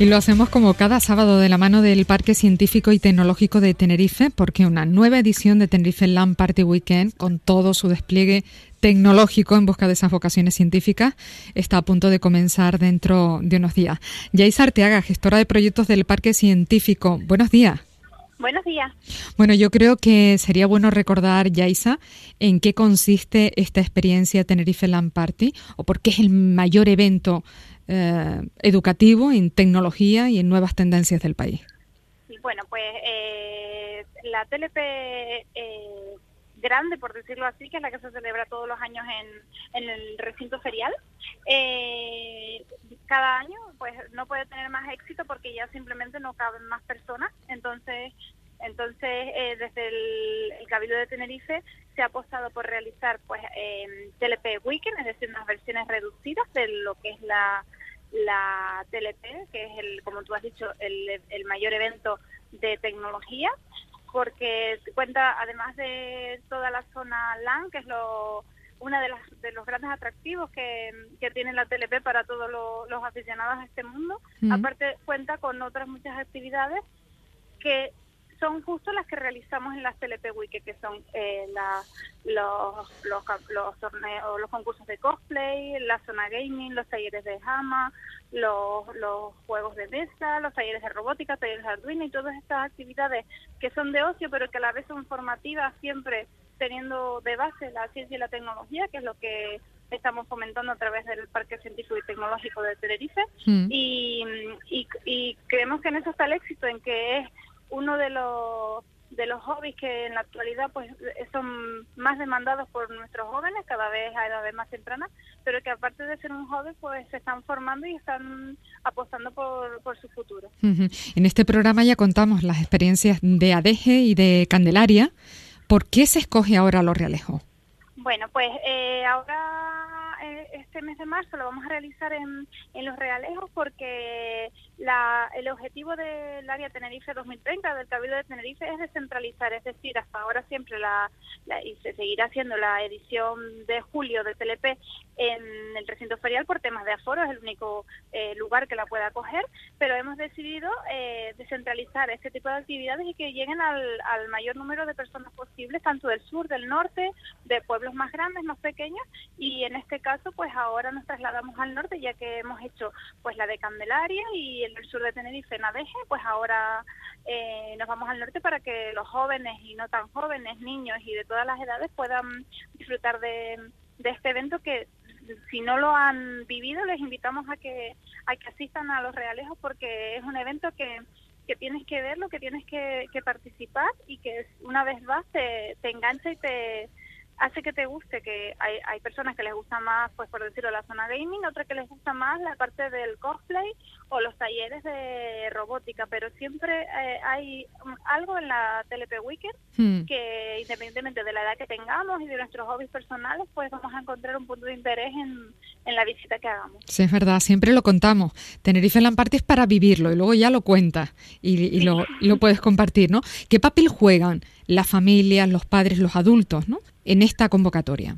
Y lo hacemos como cada sábado de la mano del Parque Científico y Tecnológico de Tenerife, porque una nueva edición de Tenerife Land Party Weekend, con todo su despliegue tecnológico en busca de esas vocaciones científicas, está a punto de comenzar dentro de unos días. Yaisa Arteaga, gestora de proyectos del Parque Científico. Buenos días. Buenos días. Bueno, yo creo que sería bueno recordar, Yaisa, en qué consiste esta experiencia Tenerife Land Party o por qué es el mayor evento eh, educativo en tecnología y en nuevas tendencias del país. Bueno, pues eh, la TLP eh, grande, por decirlo así, que es la que se celebra todos los años en, en el recinto ferial, cada año pues no puede tener más éxito porque ya simplemente no caben más personas, entonces entonces, desde el, Cabildo de Tenerife se ha apostado por realizar pues TLP Weekend, es decir, unas versiones reducidas de lo que es la, la TLP, que es, el, como tú has dicho, el, el mayor evento de tecnología, porque cuenta, además de toda la zona LAN, que es lo una de, las, de los grandes atractivos que, que tiene la TLP para todos los aficionados a este mundo. Aparte cuenta con otras muchas actividades que son justo las que realizamos en las TLP Wiki, que son eh, los, los, los, torneos, los concursos de cosplay, la zona gaming, los talleres de Hama, los, los juegos de mesa, los talleres de robótica, talleres de Arduino y todas estas actividades que son de ocio, pero que a la vez son formativas, siempre teniendo de base la ciencia y la tecnología, que es lo que estamos fomentando a través del Parque Científico y Tecnológico de Tenerife. Mm. Y, y, y creemos que en eso está el éxito, en que es uno de los de los hobbies que en la actualidad pues son más demandados por nuestros jóvenes cada vez a edades más tempranas pero que aparte de ser un hobby pues se están formando y están apostando por, por su futuro. En este programa ya contamos las experiencias de Adeje y de Candelaria. ¿por qué se escoge ahora los realejos? Bueno, pues eh, ahora eh, este mes de marzo lo vamos a realizar en, en Los Realejos porque la, el objetivo del área Tenerife 2030 del Cabildo de Tenerife es descentralizar, es decir, hasta ahora siempre la, y se seguirá haciendo la edición de julio de TLP en el recinto ferial por temas de aforo, es el único eh, lugar que la pueda acoger, pero hemos decidido eh, descentralizar este tipo de actividades y que lleguen al, al mayor número de personas posibles, tanto del sur, del norte, de pueblos más grandes, más pequeños, y en este caso, pues ahora nos trasladamos al norte, ya que hemos hecho pues la de Candelaria y en el sur de Tenerife, en Adeje, pues ahora eh, nos vamos al norte para que los jóvenes y no tan jóvenes, niños y de todas las edades puedan disfrutar de, este evento que si no lo han vivido les invitamos a que a que asistan a los realejos porque es un evento que que tienes que verlo, que tienes que, que participar y que una vez vas te, te engancha y te, hace que te guste, que hay, hay personas que les gusta más, pues por decirlo, la zona gaming, otras que les gusta más la parte del cosplay o los talleres de robótica, pero siempre eh, hay algo en la TLP Weekend hmm. que independientemente de la edad que tengamos y de nuestros hobbies personales, pues vamos a encontrar un punto de interés en, en la visita que hagamos. Sí, es verdad, siempre lo contamos. Tenerife Land Party es para vivirlo y luego ya lo cuentas y, y lo, lo puedes compartir, ¿no? ¿Qué papel juegan las familias, los padres, los adultos, ¿no? En esta convocatoria?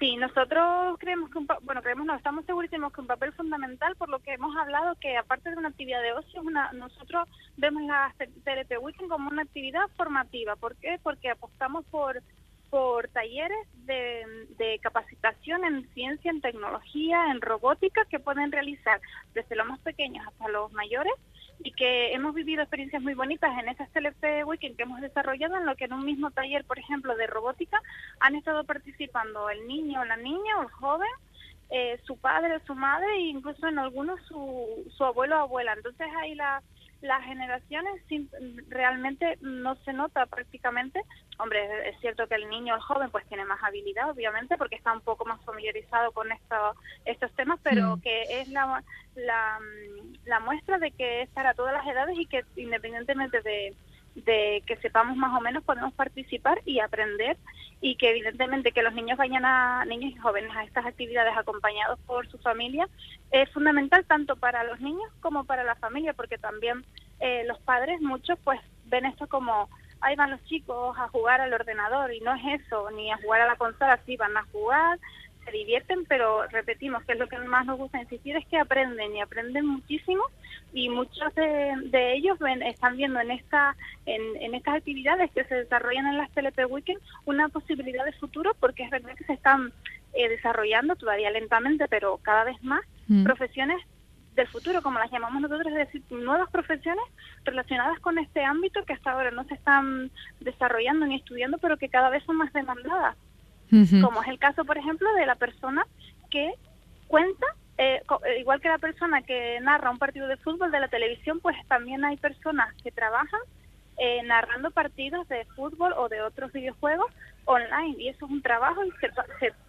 Sí, nosotros creemos que, un, bueno, creemos, no, estamos segurísimos que un papel fundamental, por lo que hemos hablado, que aparte de una actividad de ocio, una, nosotros vemos la TLP Weekend como una actividad formativa. ¿Por qué? Porque apostamos por por talleres de, de, capacitación en ciencia, en tecnología, en robótica que pueden realizar desde los más pequeños hasta los mayores y que hemos vivido experiencias muy bonitas en esas TLP Weekend que hemos desarrollado, en lo que en un mismo taller, por ejemplo, de robótica, han estado participando el niño, la niña o el joven, eh, su padre, su madre e incluso en algunos su, su abuelo o abuela. Entonces ahí la las generaciones realmente no se nota prácticamente. Hombre, es cierto que el niño, el joven, pues tiene más habilidad, obviamente, porque está un poco más familiarizado con esto, estos temas, pero mm. que es la, la, la, muestra de que es para todas las edades y que independientemente de, de que sepamos más o menos podemos participar y aprender y que evidentemente que los niños vayan a niños y jóvenes a estas actividades acompañados por su familia es fundamental tanto para los niños como para la familia porque también eh, los padres muchos pues ven esto como ahí van los chicos a jugar al ordenador y no es eso ni a jugar a la consola sí van a jugar se divierten, pero repetimos que es lo que más nos gusta insistir es que aprenden y aprenden muchísimo y muchos de, ellos ven, están viendo en esta en, estas actividades que se desarrollan en las TLP Weekend una posibilidad de futuro porque es verdad que se están eh, desarrollando todavía lentamente, pero cada vez más mm. profesiones del futuro, como las llamamos nosotros, es decir, nuevas profesiones relacionadas con este ámbito que hasta ahora no se están desarrollando ni estudiando, pero que cada vez son más demandadas como es el caso, por ejemplo, de la persona que cuenta, eh, eh, igual que la persona que narra un partido de fútbol de la televisión, pues también hay personas que trabajan eh, narrando partidos de fútbol o de otros videojuegos online y eso es un trabajo y se,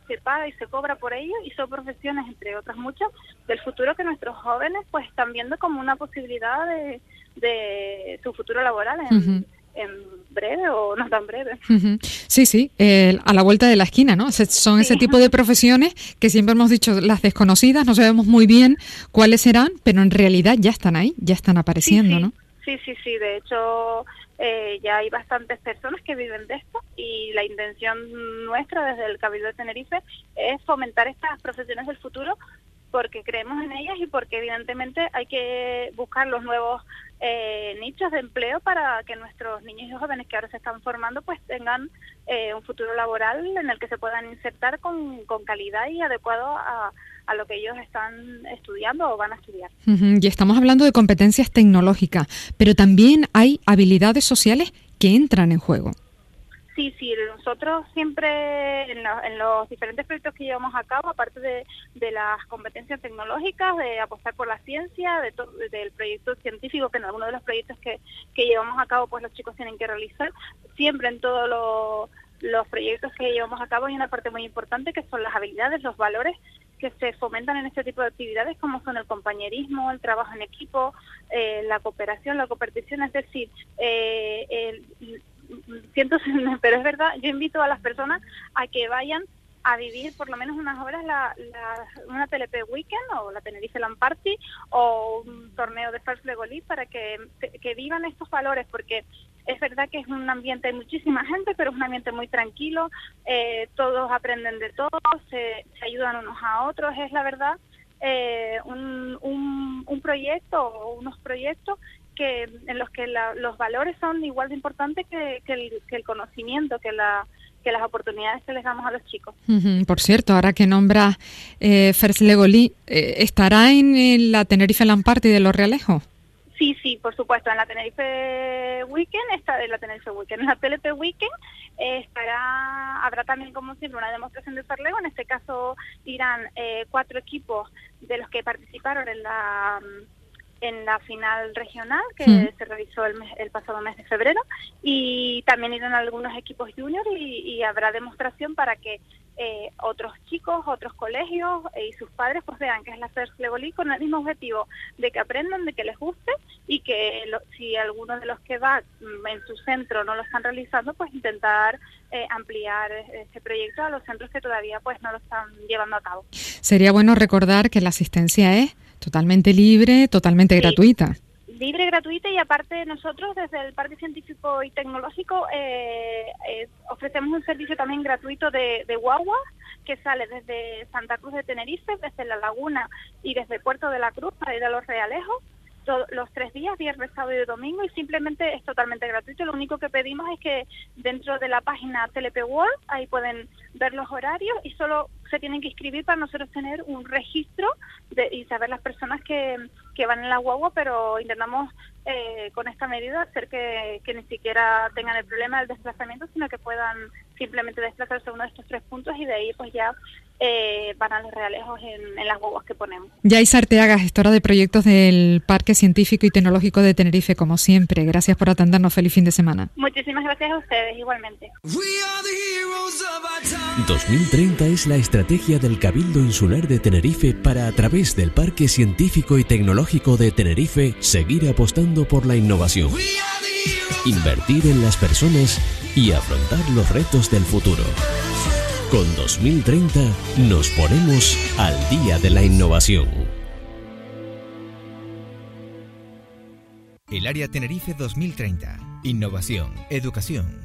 se, paga y se cobra por ello y son profesiones entre otras muchas del futuro que nuestros jóvenes pues están viendo como una posibilidad de, de su futuro laboral en, en breve o no tan breve. Sí, sí, a la vuelta de la esquina, ¿no? Son ese tipo de profesiones que siempre hemos dicho las desconocidas, no sabemos muy bien cuáles serán, pero en realidad ya están ahí, ya están apareciendo, ¿no? Sí, sí, sí, de hecho eh, ya hay bastantes personas que viven de esto y la intención nuestra desde el Cabildo de Tenerife es fomentar estas profesiones del futuro porque creemos en ellas y porque evidentemente hay que buscar los nuevos eh, nichos de empleo para que nuestros niños y jóvenes que ahora se están formando pues tengan eh, un futuro laboral en el que se puedan insertar con, calidad y adecuado a, lo que ellos están estudiando o van a estudiar. Y estamos hablando de competencias tecnológicas, pero también hay habilidades sociales que entran en juego. Sí, sí, nosotros siempre en, los diferentes proyectos que llevamos a cabo, aparte de, las competencias tecnológicas, de apostar por la ciencia, de del proyecto científico, que en algunos de los proyectos que, llevamos a cabo pues los chicos tienen que realizar, siempre en todos los proyectos que llevamos a cabo hay una parte muy importante que son las habilidades, los valores que se fomentan en este tipo de actividades como son el compañerismo, el trabajo en equipo, eh, la cooperación, la cooperación, es decir, eh, el, siento, pero es verdad, yo invito a las personas a que vayan a vivir por lo menos unas horas la, una TLP Weekend o la Tenerife Land Party o un torneo de First Legolí para que, que vivan estos valores porque es verdad que es un ambiente, hay muchísima gente, pero es un ambiente muy tranquilo, eh, todos aprenden de todos, se, ayudan unos a otros, es la verdad eh, un, un, un proyecto o unos proyectos que en los que los valores son igual de importantes que, el, conocimiento, que la que las oportunidades que les damos a los chicos. Por cierto, ahora que nombra eh, Fers Legolí, eh, ¿estará en, la Tenerife Lamparty de los Realejos? Sí, sí, por supuesto. En la Tenerife Weekend, está en la Tenerife Weekend, en la TLP Weekend eh, estará, habrá también como siempre una demostración de Farlego. En este caso irán eh, cuatro equipos de los que participaron en la en la final regional que se realizó el, el, pasado mes de febrero y también irán algunos equipos juniors y, habrá demostración para que eh, otros chicos, otros colegios y sus padres pues vean que es la FERS Legolí con el mismo objetivo de que aprendan, de que les guste y que si alguno de los que va mm, en su centro no lo están realizando pues intentar eh, ampliar este proyecto a los centros que todavía pues no lo están llevando a cabo. Sería bueno recordar que la asistencia es Totalmente libre, totalmente gratuita. Libre, gratuita y aparte nosotros desde el Parque Científico y Tecnológico eh, eh, ofrecemos un servicio también gratuito de, de guagua que sale desde Santa Cruz de Tenerife, desde La Laguna y desde Puerto de la Cruz para ir a Los Realejos los tres días, viernes, sábado y domingo, y simplemente es totalmente gratuito. Lo único que pedimos es que dentro de la página TLP World, ahí pueden ver los horarios y solo se tienen que inscribir para nosotros tener un registro de, y saber las personas que, que van en la guagua, pero intentamos eh, con esta medida hacer que, que ni siquiera tengan el problema del desplazamiento, sino que puedan simplemente desplazarse a uno de estos tres puntos y de ahí pues ya eh, van a los realejos en, las guaguas que ponemos. Yaisa Arteaga, gestora de proyectos del Parque Científico y Tecnológico de Tenerife, como siempre. Gracias por atendernos. Feliz fin de semana. Muchísimas gracias a ustedes, igualmente. 2030 es la estrategia del Cabildo Insular de Tenerife para, a través del Parque Científico y Tecnológico de Tenerife, seguir apostando por la innovación. Invertir en las personas y afrontar los retos del futuro. Con 2030 nos ponemos al día de la innovación. El Área Tenerife 2030. Innovación, educación,